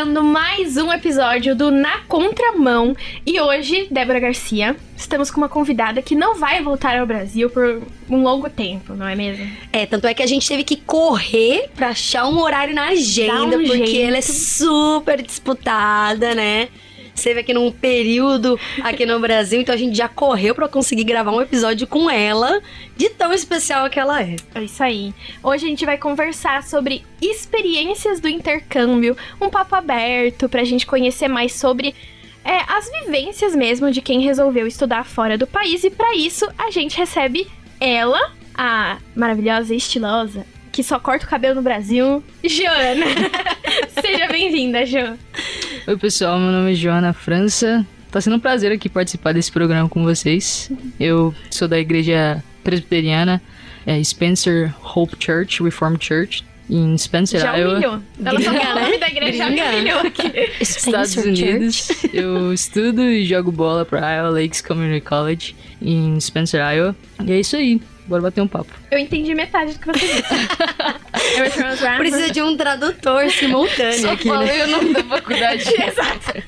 começando mais um episódio do Na Contramão. E hoje, Débora Garcia, estamos com uma convidada que não vai voltar ao Brasil por um longo tempo, não é mesmo? É, tanto é que a gente teve que correr pra achar um horário na agenda, um porque jeito. ela é super disputada, né? Esteve aqui num período aqui no Brasil, então a gente já correu pra conseguir gravar um episódio com ela, de tão especial que ela é. É isso aí. Hoje a gente vai conversar sobre experiências do intercâmbio, um papo aberto pra gente conhecer mais sobre é, as vivências mesmo de quem resolveu estudar fora do país. E pra isso a gente recebe ela, a maravilhosa e estilosa, que só corta o cabelo no Brasil, Joana. Seja bem-vinda, Jo. Oi, pessoal, meu nome é Joana França. Tá sendo um prazer aqui participar desse programa com vocês. Eu sou da igreja presbiteriana é, Spencer Hope Church, Reformed Church, em Spencer, Já Iowa, humilhou. Ela falou o nome da igreja, já Gringa. humilhou aqui. Estados Unidos. Eu estudo e jogo bola pra Iowa Lakes Community College, em Spencer, Iowa. E é isso aí, bora bater um papo. Eu entendi metade do que você disse. Precisa de um tradutor simultâneo aqui, né? o nome da faculdade. Exato.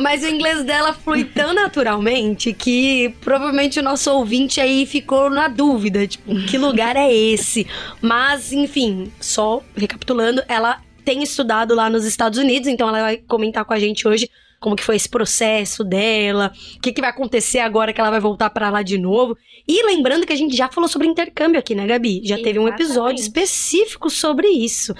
Mas o inglês dela flui tão naturalmente que provavelmente o nosso ouvinte aí ficou na dúvida, tipo, que lugar é esse? Mas, enfim, só recapitulando, ela tem estudado lá nos Estados Unidos, então ela vai comentar com a gente hoje como que foi esse processo dela, o que, que vai acontecer agora que ela vai voltar pra lá de novo. E lembrando que a gente já falou sobre intercâmbio aqui, né, Gabi? Já teve um episódio Exatamente. específico sobre isso.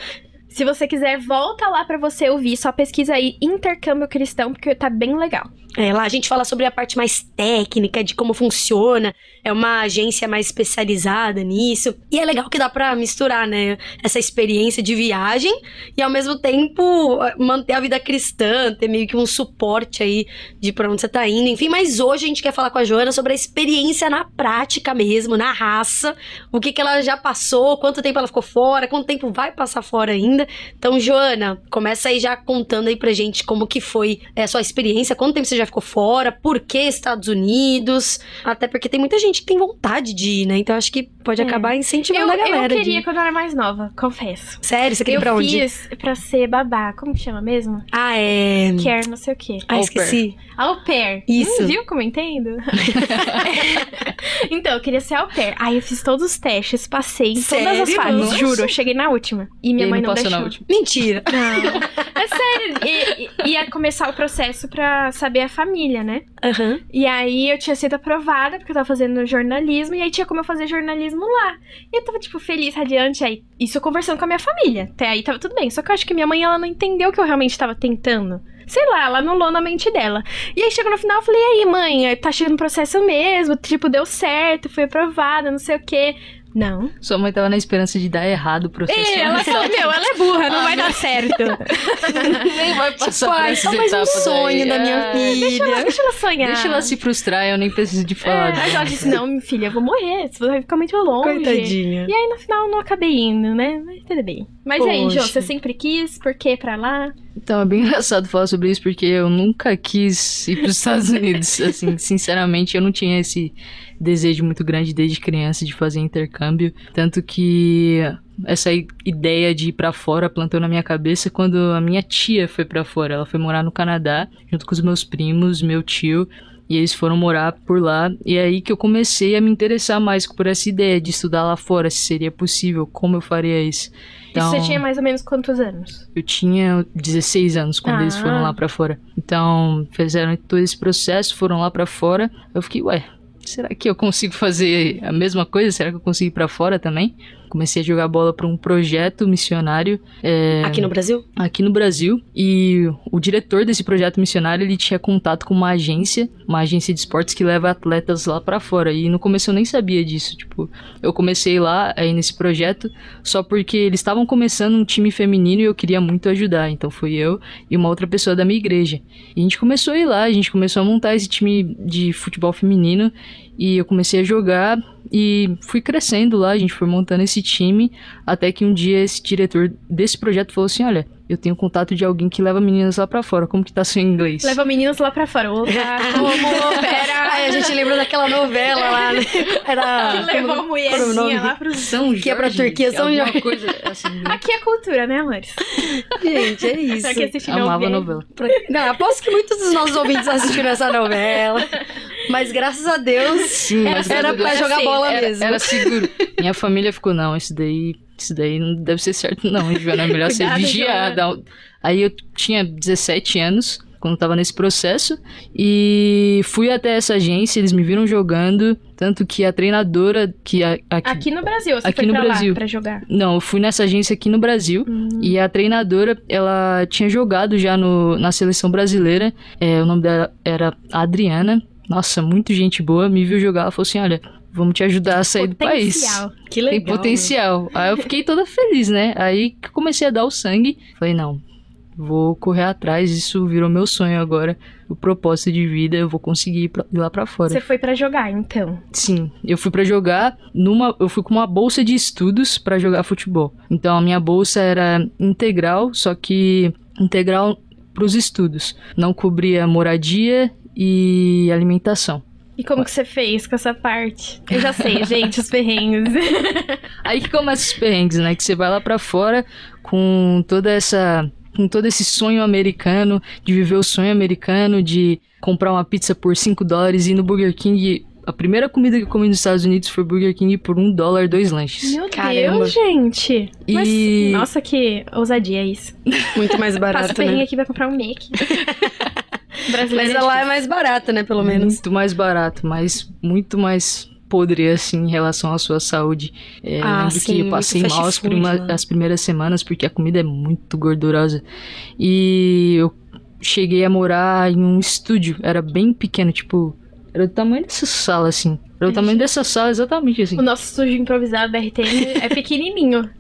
Se você quiser, volta lá pra você ouvir. Só pesquisa aí intercâmbio cristão, porque tá bem legal. É, lá a gente fala sobre a parte mais técnica de como funciona. É uma agência mais especializada nisso. E é legal que dá pra misturar, né? Essa experiência de viagem e ao mesmo tempo manter a vida cristã, ter meio que um suporte aí de pra onde você tá indo. Enfim, mas hoje a gente quer falar com a Joana sobre a experiência na prática mesmo, na raça. O que, que ela já passou, quanto tempo ela ficou fora, quanto tempo vai passar fora ainda. Então, Joana, começa aí já contando aí pra gente como que foi é, a sua experiência, quanto tempo você já ficou fora, por que Estados Unidos, até porque tem muita gente que tem vontade de ir, né? Então acho que pode É. acabar incentivando Eu, a galera eu de queria ir. quando eu era mais nova, confesso. Sério, você queria eu ir pra onde? fiz pra ser babá. Como que chama mesmo? Ah, é... Quer não sei o quê. Ah, Au esqueci. Au pair. Isso. Hum, viu como eu entendo? então, eu queria ser au pair. Aí eu fiz todos os testes, passei em todas as Sério? fases, Nossa. juro. Eu cheguei na última. E minha E mãe não não deixou. na última. Mentira. Não. É sério. E, e- ia começar o processo pra saber família, né? Aham. E aí eu tinha sido aprovada, porque eu tava fazendo jornalismo, e aí tinha como eu fazer jornalismo lá. E eu tava, tipo, feliz, radiante, aí isso eu conversando com a minha família. Até aí tava tudo bem. Só que eu acho que minha mãe, ela não entendeu que eu realmente tava tentando. Sei lá, ela anulou na mente dela. E aí chegou no final, eu falei, e aí, mãe, tá chegando o processo mesmo, tipo, deu certo, fui aprovada, não sei o quê. Não. Sua mãe tava na esperança de dar errado o processo. É, ela só, meu, ela é burra, não vai dar certo. nem vai passar por Pai, essas só mais um sonho aí. da minha É, filha. Deixa ela sonhar. Deixa ela se frustrar, eu nem preciso de falar. É, mas ela disse, não, minha filha, eu vou morrer, você vai ficar muito longe. Coitadinha. E aí, no final, não acabei indo, né? Mas tudo bem. Mas e aí, Jô, Poxa. você sempre quis? Por que pra lá? Então, é bem engraçado falar sobre isso, porque eu nunca quis ir para os Estados Unidos. Assim, sinceramente, eu não tinha esse desejo muito grande desde criança de fazer intercâmbio. Tanto que essa ideia de ir pra fora plantou na minha cabeça quando a minha tia foi pra fora. Ela foi morar no Canadá, junto com os meus primos, meu tio. E eles foram morar por lá. E é aí que eu comecei a me interessar mais por essa ideia de estudar lá fora, se seria possível, como eu faria isso. E você tinha mais ou menos quantos anos? Eu tinha 16 anos quando Ah. eles foram lá pra fora. Então, fizeram todo esse processo, foram lá pra fora. Eu fiquei, ué, será que eu consigo fazer a mesma coisa? Será que eu consigo ir pra fora também? Comecei a jogar bola para um projeto missionário é, Aqui no Brasil? aqui no Brasil e o diretor desse projeto missionário ele tinha contato com uma agência, uma agência de esportes que leva atletas lá pra fora e no começo eu nem sabia disso, tipo, eu comecei lá aí nesse projeto só porque eles estavam começando um time feminino e eu queria muito ajudar, então fui eu e uma outra pessoa da minha igreja. E a gente começou a ir lá, a gente começou a montar esse time de futebol feminino e eu comecei a jogar e fui crescendo lá, a gente foi montando esse time, até que um dia esse diretor desse projeto falou assim: olha, eu tenho contato de alguém que leva meninas lá pra fora. Como que tá seu inglês? Leva meninas lá pra fora. Opa, como opera. Aí a gente lembra daquela novela lá, né? Era. Que levou a mulherzinha como o nome? lá pro São Que é pra Jorge, Turquia, São Jorge. coisa assim. né? Aqui é cultura, né, amores? Gente, é isso. Pra que assistir Amava a novela? novela. Pra- Não, aposto que muitos dos nossos ouvintes assistiram essa novela. Mas graças a Deus Sim, mas era pra jogar bola era, mesmo. era seguro. Minha família ficou, não, isso daí, isso daí não deve ser certo, não, Joana. É melhor ser vigiada. Aí eu tinha 17 anos. Quando tava nesse processo, e fui até essa agência, eles me viram jogando, tanto que a treinadora que a, aqui, Aqui no Brasil, você Aqui foi no pra Brasil. lá pra jogar. Não, eu fui nessa agência aqui no Brasil. E a treinadora, ela tinha jogado já no, na seleção brasileira. É, o nome dela era Adriana. Nossa, muito gente boa. Me viu jogar. Ela falou assim: olha, vamos te ajudar a sair do país. Potencial. Que Tem legal. potencial. Aí eu fiquei toda feliz, né? Aí que comecei a dar o sangue. Falei, não, vou correr atrás. Isso virou meu sonho agora. O propósito de vida, eu vou conseguir ir, pra- ir lá pra fora. Você foi pra jogar, então. Sim, eu fui pra jogar numa, eu fui com uma bolsa de estudos pra jogar futebol. Então a minha bolsa era integral, só que integral pros estudos. Não cobria moradia e alimentação. E como que você fez com essa parte? Eu já sei, gente, os perrengues. Aí que começa os perrengues, né? Que você vai lá pra fora com toda essa com todo esse sonho americano, de viver o sonho americano, de comprar uma pizza por 5 dólares e ir no Burger King. A primeira comida que eu comi nos Estados Unidos foi Burger King por um dólar, dois lanches. Meu Caramba. Deus, gente. Mas, E- nossa, que ousadia isso. Muito mais Passa barato, o perrengue né? aqui vai comprar um Mac. Brasileiro Mas lá é mais barato, né? Pelo menos. Muito mais barato, mas muito mais podre, assim, em relação à sua saúde. É, Ah, lembro sim, que eu passei mal as, prima- lá. as primeiras semanas, porque a comida é muito gordurosa. E eu cheguei a morar em um estúdio, era bem pequeno, tipo... Era do tamanho dessa sala, assim. Era o tamanho dessa sala, exatamente assim. O nosso estúdio improvisado da RTM é pequenininho.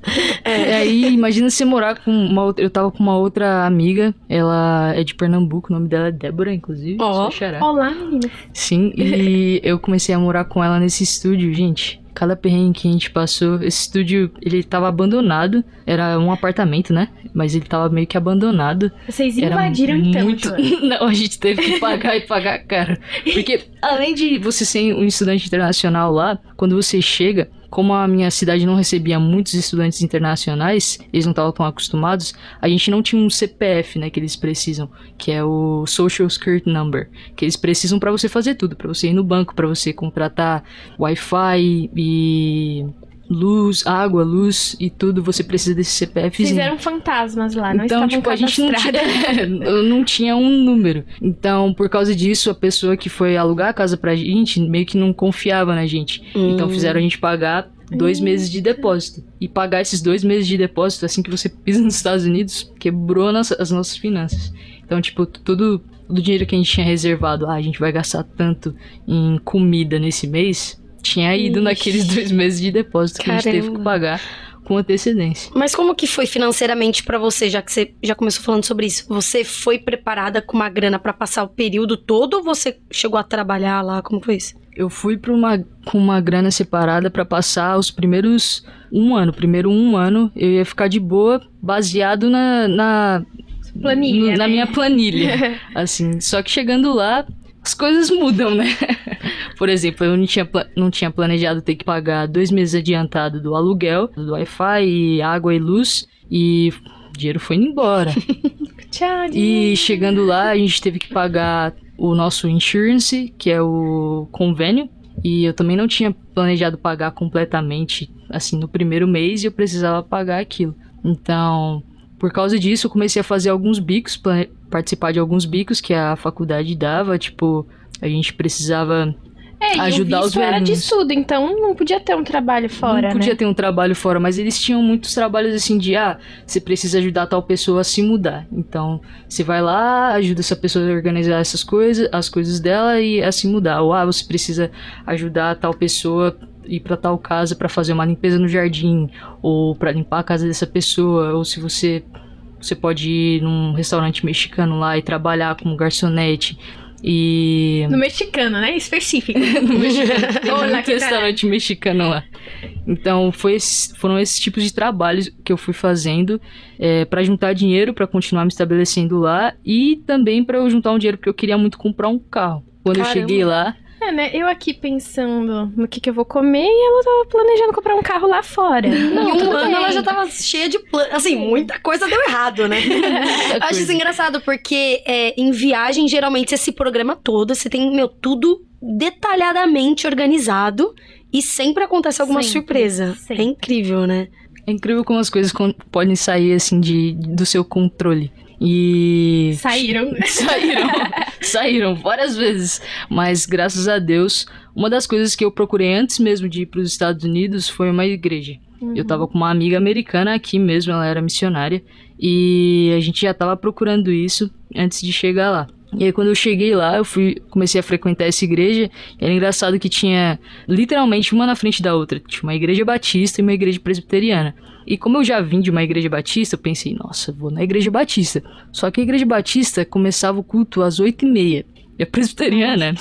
É, aí imagina você morar com uma outra. Eu tava com uma outra amiga, ela é de Pernambuco, o nome dela é Débora, inclusive. Ó. xará. Olá, meninas. Sim, e eu comecei a morar com ela nesse estúdio, gente. Cada perrengue que a gente passou, esse estúdio, ele tava abandonado. Era um apartamento, né? Mas ele tava meio que abandonado. Vocês Era invadiram então, muito... Joana. Não, a gente teve que pagar e pagar caro. Porque além de você ser um estudante internacional lá, quando você chega, como a minha cidade não recebia muitos estudantes internacionais, eles não estavam tão acostumados, a gente não tinha um CPF, né, que eles precisam, que é o Social Security Number, que eles precisam pra você fazer tudo, pra você ir no banco, pra você contratar Wi-Fi e luz, água, luz e tudo, você precisa desse CPFzinho. Vocês eram fantasmas lá, não Então, estavam tipo, a gente não tinha, eu não tinha um número. Então, por causa disso, a pessoa que foi alugar a casa pra gente meio que não confiava na gente. Então, Hum. fizeram a gente pagar dois meses de depósito. E pagar esses dois meses de depósito assim que você pisa nos Estados Unidos quebrou nossa- as nossas finanças. Então, tipo, tudo, todo o dinheiro que a gente tinha reservado, ah, a gente vai gastar tanto em comida nesse mês, tinha ido Ixi. naqueles dois meses de depósito que a gente teve Caramba. que pagar com antecedência. Mas como que foi financeiramente pra você, já que você já começou falando sobre isso? Você foi preparada com uma grana pra passar o período todo ou você chegou a trabalhar lá? Como foi isso? Eu fui pra uma, com uma grana separada pra passar os primeiros um ano. Primeiro um ano eu ia ficar de boa, baseado na, na, Planilha, no- na né? minha planilha. assim, só que chegando lá, as coisas mudam, né? Por exemplo, eu não tinha, não tinha planejado ter que pagar dois meses adiantado do aluguel, do Wi-Fi, e água e luz, e o dinheiro foi indo embora. Tchau, E chegando lá, a gente teve que pagar o nosso insurance, que é o convênio. E eu também não tinha planejado pagar completamente, assim, no primeiro mês, e eu precisava pagar aquilo. Então, por causa disso, eu comecei a fazer alguns bicos, participar de alguns bicos que a faculdade dava. Tipo, a gente precisava É, ajudar os visto era de velhinhos. estudo, então não podia ter um trabalho fora, não podia né? ter um trabalho fora, mas eles tinham muitos trabalhos assim de ah, você precisa ajudar tal pessoa a se mudar. Então, você vai lá, ajuda essa pessoa a organizar essas coisas, as coisas dela e a se mudar. Ou ah, você precisa ajudar tal pessoa a ir para tal casa para fazer uma limpeza no jardim ou para limpar a casa dessa pessoa, ou se você você pode ir num restaurante mexicano lá e trabalhar como garçonete e No mexicano, né? Específico. no mexicano. Que restaurante mexicano lá. Então foi esse- foram esses tipos de trabalhos que eu fui fazendo é, para juntar dinheiro para continuar me estabelecendo lá e também para eu juntar um dinheiro porque eu queria muito comprar um carro. Quando Caramba. eu cheguei lá, É, né? Eu aqui pensando no que, que eu vou comer e ela tava planejando comprar um carro lá fora. Em um Tudo ano bem. ela já tava cheia de planos. Assim, muita coisa deu errado, né? Eu Acho isso engraçado, porque é, em viagem, geralmente, você se programa todo, você tem, meu, tudo detalhadamente organizado e sempre acontece alguma Sempre, surpresa. sempre. É incrível, né? É incrível como as coisas podem sair assim de, do seu controle. E Saíram. saíram, saíram várias vezes, mas graças a Deus, uma das coisas que eu procurei antes mesmo de ir para os Estados Unidos foi uma igreja. Eu tava com uma amiga americana aqui mesmo, ela era missionária, e a gente já tava procurando isso antes de chegar lá. E aí quando eu cheguei lá, eu fui, comecei a frequentar essa igreja, e era engraçado que tinha literalmente uma na frente da outra. Tinha uma igreja batista e uma igreja presbiteriana. E como eu já vim de uma igreja batista, eu pensei, nossa, vou na igreja batista. Só que a igreja batista começava o culto às oito e meia. E a presbiteriana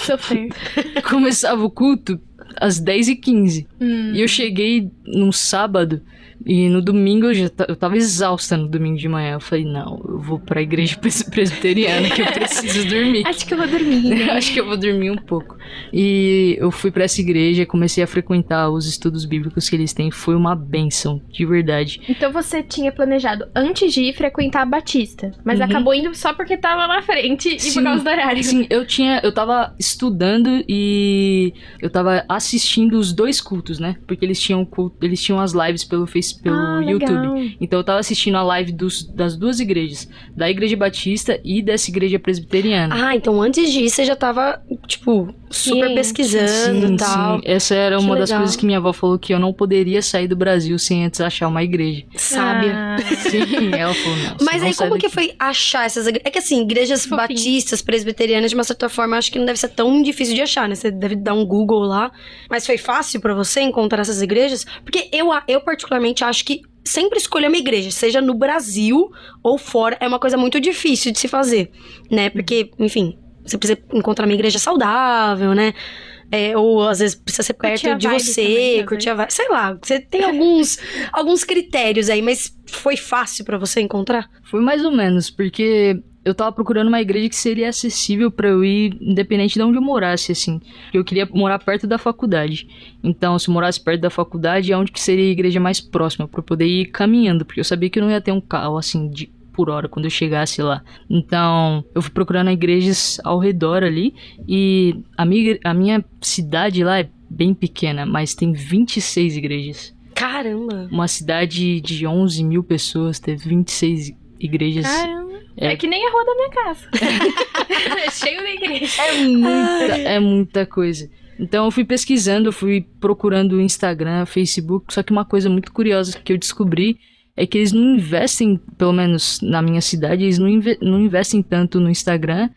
começava o culto às 10 e 15 Hum. E eu cheguei num sábado e no domingo eu já eu tava exausta no domingo de manhã. Eu falei, não, eu vou pra igreja pres- presbiteriana que eu preciso dormir. Acho que eu vou dormir. né? Acho que eu vou dormir um pouco. E eu fui pra essa igreja, comecei a frequentar os estudos bíblicos que eles têm. Foi uma benção, de verdade. Então você tinha planejado antes de ir frequentar a Batista, mas Uhum. acabou indo só porque tava na frente e Sim. por causa do horário. Sim, eu tinha, eu tava estudando e eu tava assistindo os dois cultos, né? Porque eles tinham culto, eles tinham as lives pelo Face, pelo Ah, YouTube. Então eu tava assistindo a live dos, das duas igrejas, da igreja batista e dessa igreja presbiteriana. Ah, então antes disso você já tava, tipo, super Sim. pesquisando e tal. Essa era Que uma das legal. coisas que minha avó falou que eu não poderia sair do Brasil sem antes achar uma igreja. Sábia. Ah, Sim, ela falou, não. Mas não aí, como que daqui. foi achar essas igrejas? É que assim, igrejas Fofinho. batistas, presbiterianas, de uma certa forma, acho que não deve ser tão difícil de achar, né? Você deve dar um Google lá. Mas foi fácil pra você encontrar essas igrejas? Porque eu, eu particularmente, acho que sempre escolher uma igreja, seja no Brasil ou fora, é uma coisa muito difícil de se fazer, né? Porque, enfim, você precisa encontrar uma igreja saudável, né? É, ou às vezes precisa ser perto de você, também, curtir a vibe. Sei lá, você tem alguns, alguns critérios aí, mas foi fácil pra você encontrar? Foi mais ou menos, porque eu tava procurando uma igreja que seria acessível pra eu ir, independente de onde eu morasse, assim. Eu queria morar perto da faculdade. Então, se eu morasse perto da faculdade, é onde que seria a igreja mais próxima, pra eu poder ir caminhando, porque eu sabia que eu não ia ter um carro, assim, de por hora quando eu chegasse lá. Então, eu fui procurando igrejas ao redor ali e a minha, a minha cidade lá é bem pequena, mas tem 26 igrejas. Caramba! Uma cidade de 11 mil pessoas teve 26 igrejas. Caramba. É. É. que nem a rua da minha casa. é cheio de igreja. É muita, é muita coisa. Então eu fui pesquisando, eu fui procurando o Instagram, Facebook, só que uma coisa muito curiosa que eu descobri é que eles não investem, pelo menos na minha cidade, eles não, inve- não investem tanto no Instagram,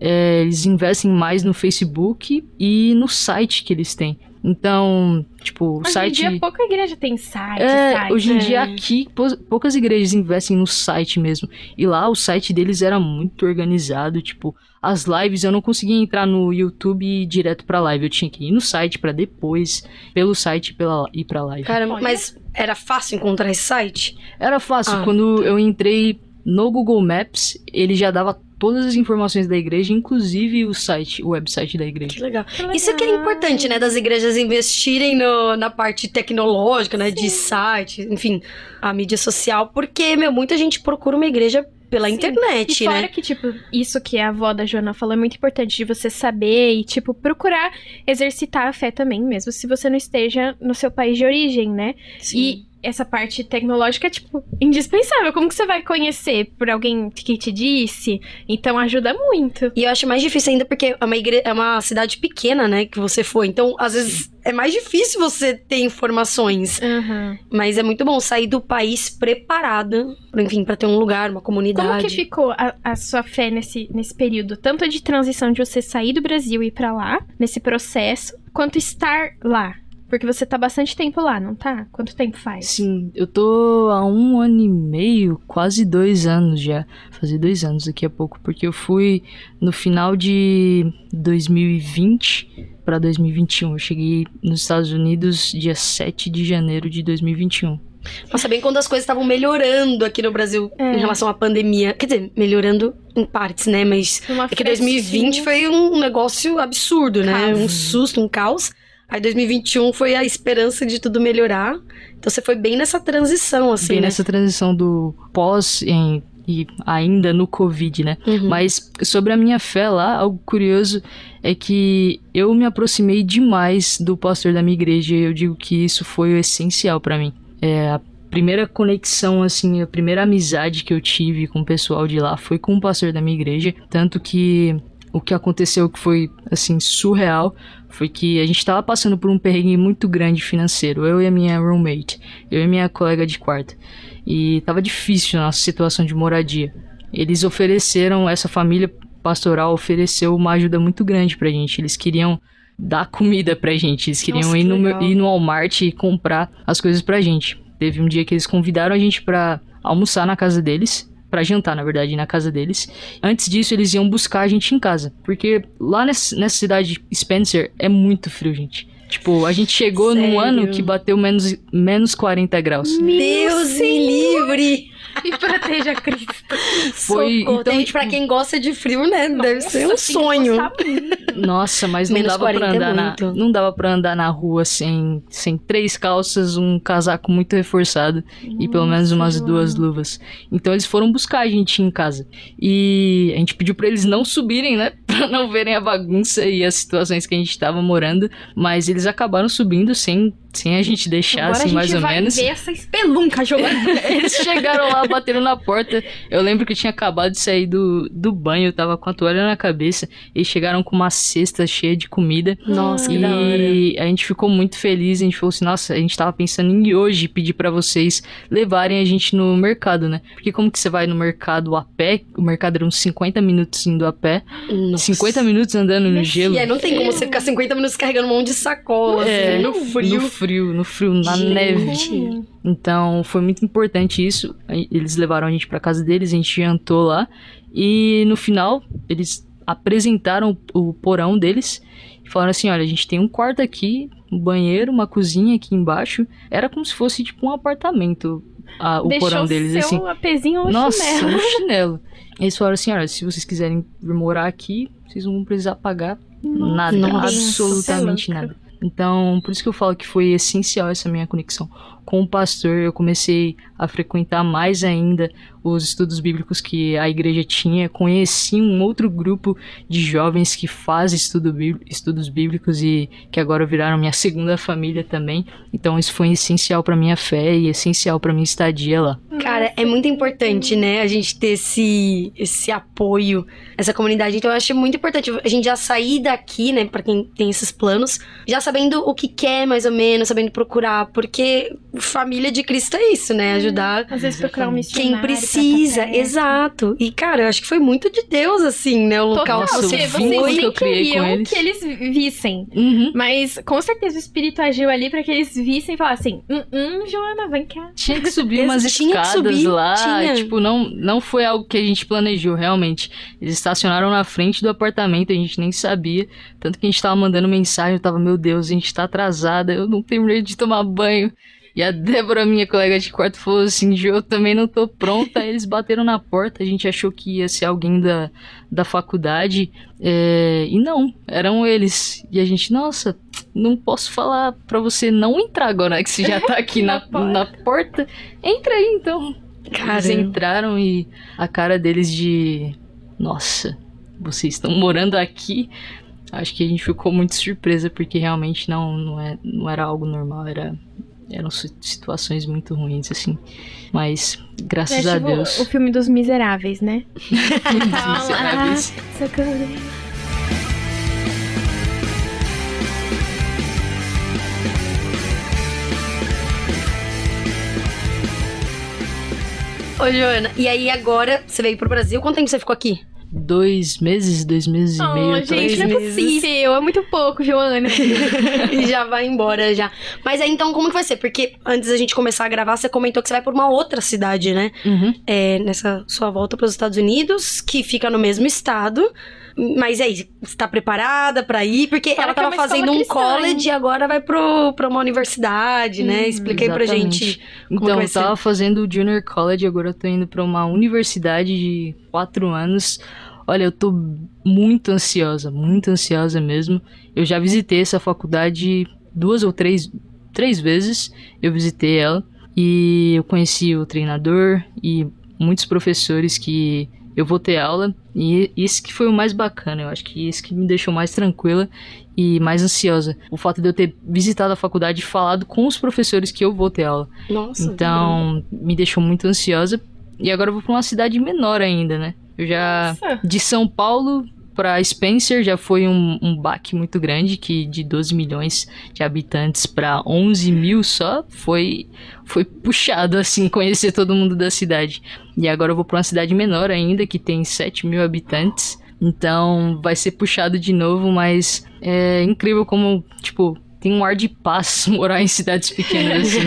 é, eles investem mais no Facebook e no site que eles têm. Então, tipo, o Hoje site. em dia pouca igreja tem site, É, site. hoje em né? dia aqui pou- poucas igrejas investem no site mesmo. E lá o site deles era muito organizado, tipo, as lives eu não conseguia entrar no YouTube e ir direto pra live, eu tinha que ir no site pra depois, pelo site pela, ir pra live. Caramba, Olha. mas era fácil encontrar esse site? Era fácil, Ah. quando eu entrei no Google Maps, ele já dava todas as informações da igreja, inclusive o site, o website da Que igreja. legal. Que legal. Isso que é importante, né? Das igrejas investirem no- na parte tecnológica, né? De site, enfim, a mídia social. Porque, meu, muita gente procura uma igreja pela Sim. internet, E fora né? que, tipo, isso que a avó da Joana falou é muito importante de você saber e, tipo, procurar exercitar a fé também, mesmo se você não esteja no seu país de origem, né? E essa parte tecnológica é, tipo, indispensável. Como que você vai conhecer por alguém que te disse? Então ajuda muito. E eu acho mais difícil ainda porque é uma, igre... é uma cidade pequena, né? Que você foi. Então, às vezes, é mais difícil você ter informações. Uhum. Mas é muito bom sair do país preparada, enfim, pra ter um lugar, uma comunidade. Como que ficou a, a sua fé nesse, nesse período? Tanto de transição de você sair do Brasil e ir pra lá, nesse processo, quanto estar lá? Porque você tá bastante tempo lá, não tá? Quanto tempo faz? Sim, eu tô há um ano e meio, quase dois anos já. Fazer dois anos daqui a pouco, porque eu fui no final de 2020. para 2021. Eu cheguei nos Estados Unidos dia 7 de janeiro de 2021. Nossa, bem quando as coisas estavam melhorando aqui no Brasil É. em relação à pandemia. Quer dizer, melhorando em partes, né? Mas Uma é que 2020 foi um negócio absurdo, né? Um susto, um caos. Aí 2021 foi a esperança de tudo melhorar. Então você foi bem nessa transição, assim, Bem né? nessa transição do pós em- e ainda no Covid, né? Uhum. Mas sobre a minha fé lá, algo curioso é que eu me aproximei demais do pastor da minha igreja e eu digo que isso foi o essencial pra mim. É a primeira conexão, assim, a primeira amizade que eu tive com o pessoal de lá foi com o pastor da minha igreja. Tanto que o que aconteceu que foi, assim, surreal foi que a gente tava passando por um perrengue muito grande financeiro, eu e a minha roommate, eu e a minha colega de quarto. E tava difícil a nossa situação de moradia. Eles ofereceram, essa família pastoral ofereceu uma ajuda muito grande pra gente. Eles queriam dar comida pra gente, eles queriam Nossa, ir, no, legal. ir no Walmart e comprar as coisas pra gente. Teve um dia que eles convidaram a gente pra almoçar na casa deles, pra jantar, na verdade, na casa deles. Antes disso, eles iam buscar a gente em casa, porque lá nessa, nessa cidade Spencer é muito frio, gente. Tipo, a gente chegou num Sério? ano que bateu menos, menos 40 graus. Deus me livre! E proteja Cristo. Foi, Socorro. então, Tem gente tipo, pra quem gosta de frio, né? Deve ser um Nossa, sonho. Nossa, mas não Menos dava pra 40 é andar na, muito. não dava para andar na rua sem, sem três calças, um casaco muito reforçado e pelo menos umas Nossa, duas luvas. Então eles foram buscar a gente em casa. E a gente pediu pra eles não subirem, né, Não verem a bagunça e as situações que a gente tava morando, mas eles acabaram subindo sem sem a gente deixar Agora assim a gente mais ou vai menos. ver essa espelunca jogando. Eles chegaram lá, bateram na porta. Eu lembro que eu tinha acabado de sair do, do banho, eu tava com a toalha na cabeça. Eles chegaram com uma cesta cheia de comida. Nossa, que da hora. E a gente ficou muito feliz. A gente falou assim: nossa, a gente tava pensando em hoje pedir pra vocês levarem a gente no mercado, né? Porque como que você vai no mercado a pé? O mercado era uns 50 minutos indo a pé, Nossa. 50 minutos andando no gelo. E aí não tem como você ficar 50 minutos carregando um monte de sacola, É, assim, no frio. No frio, no frio, na Gente. neve. Então foi muito importante isso. Eles levaram a gente pra casa deles, a gente jantou lá e no final eles apresentaram o porão deles e falaram assim: "Olha, a gente tem um quarto aqui, um banheiro, uma cozinha aqui embaixo". Era como se fosse tipo um apartamento, a- o Deixou porão deles seu assim. apezinho no Nossa, chinelo. no chinelo. Eles falaram assim: "Olha, se vocês quiserem vir morar aqui, vocês não vão precisar pagar nada, Nossa. absolutamente nada". Então, por isso que eu falo que foi essencial essa minha conexão com o pastor. Eu comecei a frequentar mais ainda os estudos bíblicos que a igreja tinha. Conheci um outro grupo de jovens que fazem estudo bí- estudos bíblicos e que agora viraram minha segunda família também. Então, isso foi essencial para minha fé e essencial para minha estadia lá. Cara, é muito importante, né, a gente ter esse, esse apoio, essa comunidade. Então eu acho muito importante a gente já sair daqui, né, pra quem tem esses planos, já sabendo o que quer, mais ou menos, sabendo procurar, porque família de Cristo é isso, né, ajudar Às vezes procurar um missionário. quem precisa, perto. exato. E cara, eu acho que foi muito de Deus, assim, né, o local Total, porque vocês que nem eu criei com queriam eles. que eles vissem. Uhum. Mas com certeza o espírito agiu ali pra que eles vissem e falassem: hum, hum, Joana, vem cá. Tinha que subir umas Tinha que escadas subir, lá. tinha. Tipo, não, não foi algo que a gente planejou, realmente. Eles estacionaram na frente do apartamento, a gente nem sabia. Tanto que a gente tava mandando mensagem, eu tava, meu Deus, a gente tá atrasada, eu não terminei de tomar banho. E a Débora, minha colega de quarto, falou assim: eu também não tô pronta. Aí eles bateram na porta, a gente achou que ia ser alguém da, da faculdade. é, e não, eram eles. E a gente, nossa, não posso falar pra você não entrar agora, que você já tá aqui Na na, porta. na porta. Entra aí então. Eles Cara, entraram e a cara deles de. Nossa, vocês estão morando aqui. Acho que a gente ficou muito surpresa, porque realmente não, não, é, não era algo normal, era. Eram si- situações muito ruins, assim. Mas, graças é a tipo Deus. o filme dos miseráveis, né? miseráveis. Socorro. Ô, Joana, e aí agora você veio pro Brasil, quanto tempo você ficou aqui? Dois meses, dois meses e Oh, meio. gente, atrás. não é meses. possível. É muito pouco, Joana. e já vai embora já. Mas aí então como que vai ser? Porque antes da gente começar a gravar, você comentou que você vai por uma outra cidade, né? Uhum. É, nessa sua volta para os Estados Unidos, que fica no mesmo estado. Mas aí, você tá preparada pra ir? Porque ela é tava uma fazendo um college e agora vai pro, pra uma universidade, né? Hum, Explica aí pra Exatamente. gente. Então, eu tava fazendo o Junior College, agora eu tô indo pra uma universidade de quatro anos. Olha, eu tô muito ansiosa, muito ansiosa mesmo. Eu já visitei essa faculdade duas ou três, três vezes. Eu visitei ela e eu conheci o treinador e muitos professores que eu vou ter aula. E isso que foi o mais bacana, eu acho que isso que me deixou mais tranquila e mais ansiosa. O fato de eu ter visitado a faculdade e falado com os professores que eu vou ter aula. Nossa. Então, me deixou muito ansiosa. E agora eu vou pra uma cidade menor ainda, né? Eu já. Nossa. De São Paulo pra Spencer já foi um, um baque muito grande, que de 12 milhões de habitantes pra 11 mil só foi, foi puxado, assim, conhecer todo mundo da cidade. E agora eu vou pra uma cidade menor ainda, que tem 7 mil habitantes. Então vai ser puxado de novo, mas é incrível como, tipo, tem um ar de paz morar em cidades pequenas assim.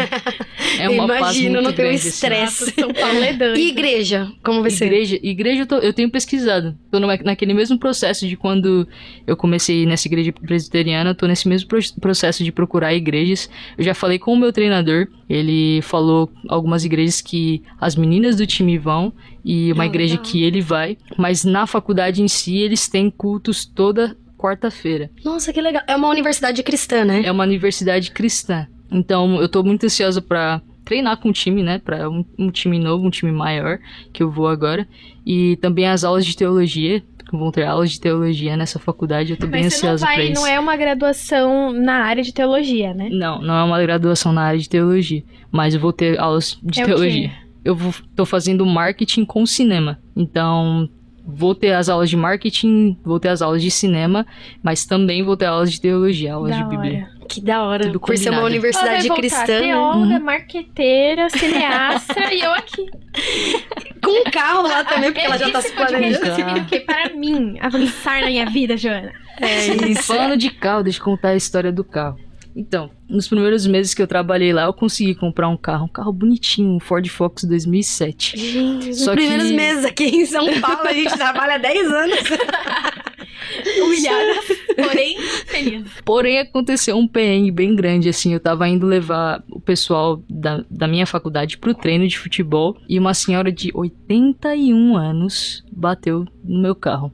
É uma paz Imagino, muito não um grande, assim. estresse. Doido. E igreja? Como vai ser? Igreja, igreja eu, tô- eu tenho pesquisado. Tô numa- naquele mesmo processo de quando eu comecei nessa igreja presbiteriana, eu tô nesse mesmo pro- processo de procurar igrejas. Eu já falei com o meu treinador, ele falou algumas igrejas que as meninas do time vão e uma Ah, igreja legal. que ele vai, mas na faculdade em si eles têm cultos toda quarta-feira. Nossa, que legal. É uma universidade cristã, né? É uma universidade cristã. Então, eu tô muito ansiosa pra treinar com o time, né? Pra um, um time novo, um time maior, que eu vou agora. E também as aulas de teologia, vão ter aulas de teologia nessa faculdade. Eu tô bem Mas não ansiosa pra vai, isso. não é uma graduação na área de teologia, né? Não, não é uma graduação na área de teologia, mas eu vou ter aulas de É teologia. Eu vou, tô fazendo marketing com cinema. Então, vou ter as aulas de marketing, vou ter as aulas de cinema, mas também vou ter aulas de teologia, aulas Da de Bíblia. hora. Que da hora. Tudo Por ser uma universidade voltar cristã, né? teóloga, marqueteira, cineasta e eu aqui. Com um carro lá também, porque ela já tá se planejando. vai servir o quê? Para mim, avançar na minha vida, Joana. É isso. Falando de carro, deixa eu contar a história do carro. Então, nos primeiros meses que eu trabalhei lá, eu consegui comprar um carro, um carro bonitinho, um Ford Focus 2007. Gente, nos Só primeiros que- meses aqui em São Paulo, a gente trabalha há 10 anos. Humilhada, porém feliz. Porém, aconteceu um perrengue bem grande, assim, eu tava indo levar o pessoal da, da minha faculdade pro treino de futebol e uma senhora de 81 anos bateu no meu carro.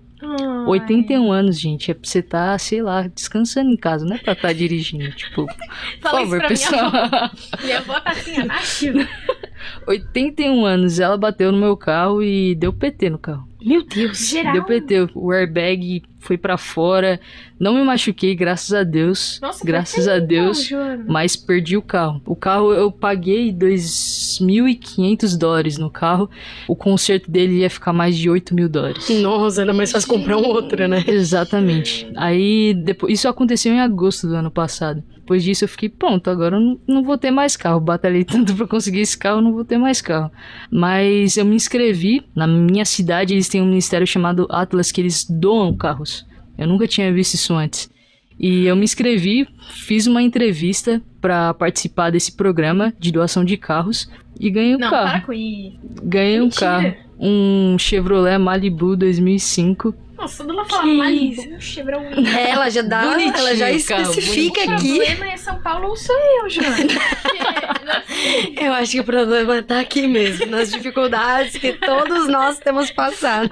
Ai. 81 anos, gente, é pra você tá, sei lá, descansando em casa, não é pra estar dirigindo, tipo, por favor, pessoal. minha avó. Minha avó tá assim, ativa. 81 anos, ela bateu no meu carro e deu PT no carro. Meu Deus. Geral. Deu PT, o airbag foi pra fora. Não me machuquei, graças a Deus. Nossa, graças a Deus. então, Joana. Mas perdi o carro. O carro eu paguei 2.500 dólares no carro. O conserto dele ia ficar mais de 8 mil dólares. Nossa, era mais fácil comprar um outro, né? Exatamente. Aí, depois, isso aconteceu em agosto do ano passado. Depois disso eu fiquei, pronto, agora eu não, não vou ter mais carro. Batalhei tanto pra conseguir esse carro, não vou ter mais carro. Mas eu me inscrevi. Na minha cidade eles têm um ministério chamado Atlas que eles doam carros. Eu nunca tinha visto isso antes. E eu me inscrevi, fiz uma entrevista pra participar desse programa de doação de carros e ganhei um Não, carro. para com isso. Ganhei um Mentira. carro, um Chevrolet Malibu 2005. Nossa, quando ela fala Que? Chevron. É, ela já dá, Bonitinho, ela já especifica O aqui. problema é São Paulo ou sou eu, Joana? Porque, Eu acho que o problema tá aqui mesmo, nas dificuldades que todos nós temos passado.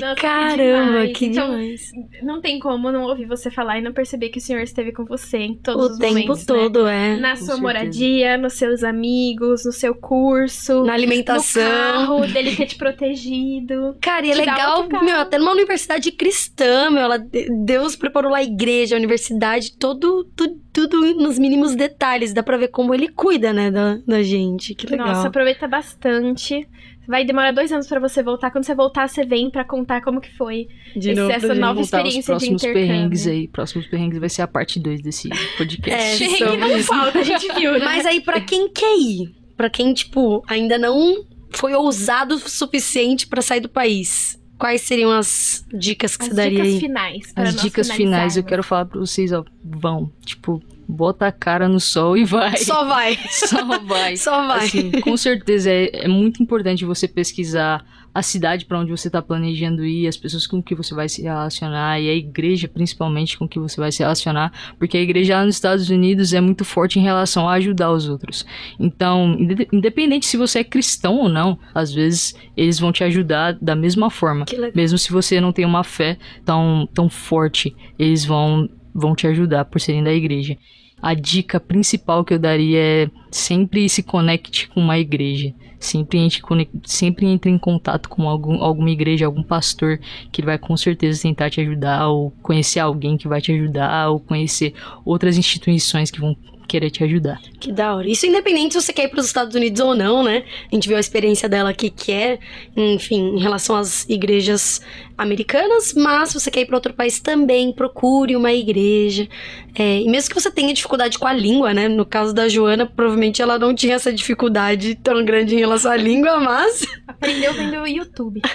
nossa, Caramba, demais. que então, demais. Não tem como não ouvir você falar e não perceber que o senhor esteve com você em todos O os tempo momentos, né? todo, é. Na Com sua certeza. moradia, nos seus amigos, no seu curso, Na no alimentação. carro, dele ter te protegido. Cara, e é legal, meu, até numa universidade cristã, meu, ela, Deus preparou lá a igreja, a universidade, todo, tu- tudo nos mínimos detalhes. Dá pra ver como ele cuida, né, da, da gente. Que legal. Nossa, aproveita bastante. Vai demorar dois anos pra você voltar. Quando você voltar, você vem pra contar como que foi. de esse- novo, essa nova experiência de próximos intercâmbio. perrengues aí. Próximos perrengues vai ser a parte 2 desse podcast. É, Chegue sobre não isso. falta, a gente viu, né? Mas aí, pra quem quer ir, pra quem, tipo, ainda não foi ousado o suficiente pra sair do país, quais seriam as dicas que As você daria dicas aí? finais. As dicas finais eu quero falar pra vocês, ó. Vão, tipo, bota a cara no sol e vai. Só vai. Só vai. Só vai. Assim, com certeza é, é muito importante você pesquisar a cidade para onde você está planejando ir, as pessoas com que você vai se relacionar e a igreja principalmente com que você vai se relacionar, porque a igreja lá nos Estados Unidos é muito forte em relação a ajudar os outros. Então, inde- independente se você é cristão ou não, às vezes eles vão te ajudar da mesma forma. Mesmo se você não tem uma fé tão, tão forte, eles vão, vão te ajudar por serem da igreja. A dica principal que eu daria é sempre se conecte com uma igreja. Sempre entre, sempre entre em contato com algum, alguma igreja, algum pastor que vai com certeza tentar te ajudar, ou conhecer alguém que vai te ajudar, ou conhecer outras instituições que vão querer te ajudar. Que da hora. Isso independente se você quer ir para os Estados Unidos ou não, né? A gente viu a experiência dela aqui, que é, enfim, em relação às igrejas americanas, mas se você quer ir para outro país também, procure uma igreja. É, e mesmo que você tenha dificuldade com a língua, né? No caso da Joana, provavelmente ela não tinha essa dificuldade tão grande em relação à língua, mas Aprendeu vendo o YouTube.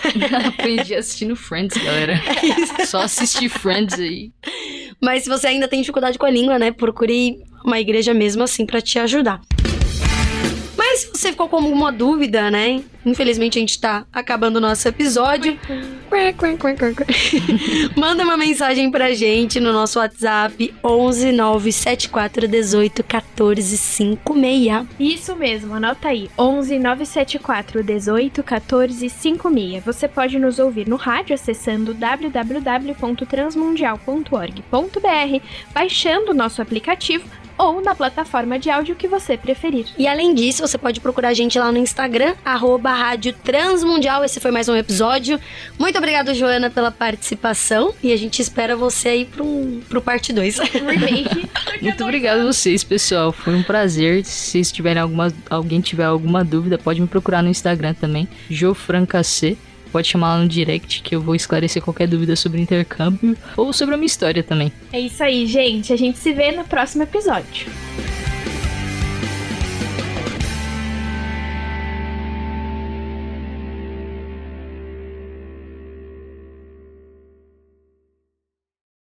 Aprendi assistindo Friends, galera. Só assistir Friends aí. Mas se você ainda tem dificuldade com a língua, né, procure uma igreja mesmo assim pra te ajudar. Mas se você ficou com alguma dúvida, né? Infelizmente a gente tá acabando o nosso episódio. Manda uma mensagem pra gente no nosso WhatsApp 11 974 18 14 56. Isso mesmo, anota aí. 11 974 18 14 56. Você pode nos ouvir no rádio acessando www.transmundial.org.br, baixando o nosso aplicativo ou na plataforma de áudio que você preferir. E além disso, você pode procurar a gente lá no Instagram, arroba Rádio Transmundial. Esse foi mais um episódio. Muito obrigada, Joana, pela participação. E a gente espera você aí pro, pro parte 2. Remake. Muito obrigado a vocês, pessoal. Foi um prazer. Se tiverem alguma, alguém tiver alguma dúvida, pode me procurar no Instagram também, JoFrancaC. Pode chamar lá no direct que eu vou esclarecer qualquer dúvida sobre intercâmbio ou sobre a minha história também. É isso aí, gente. A gente se vê no próximo episódio.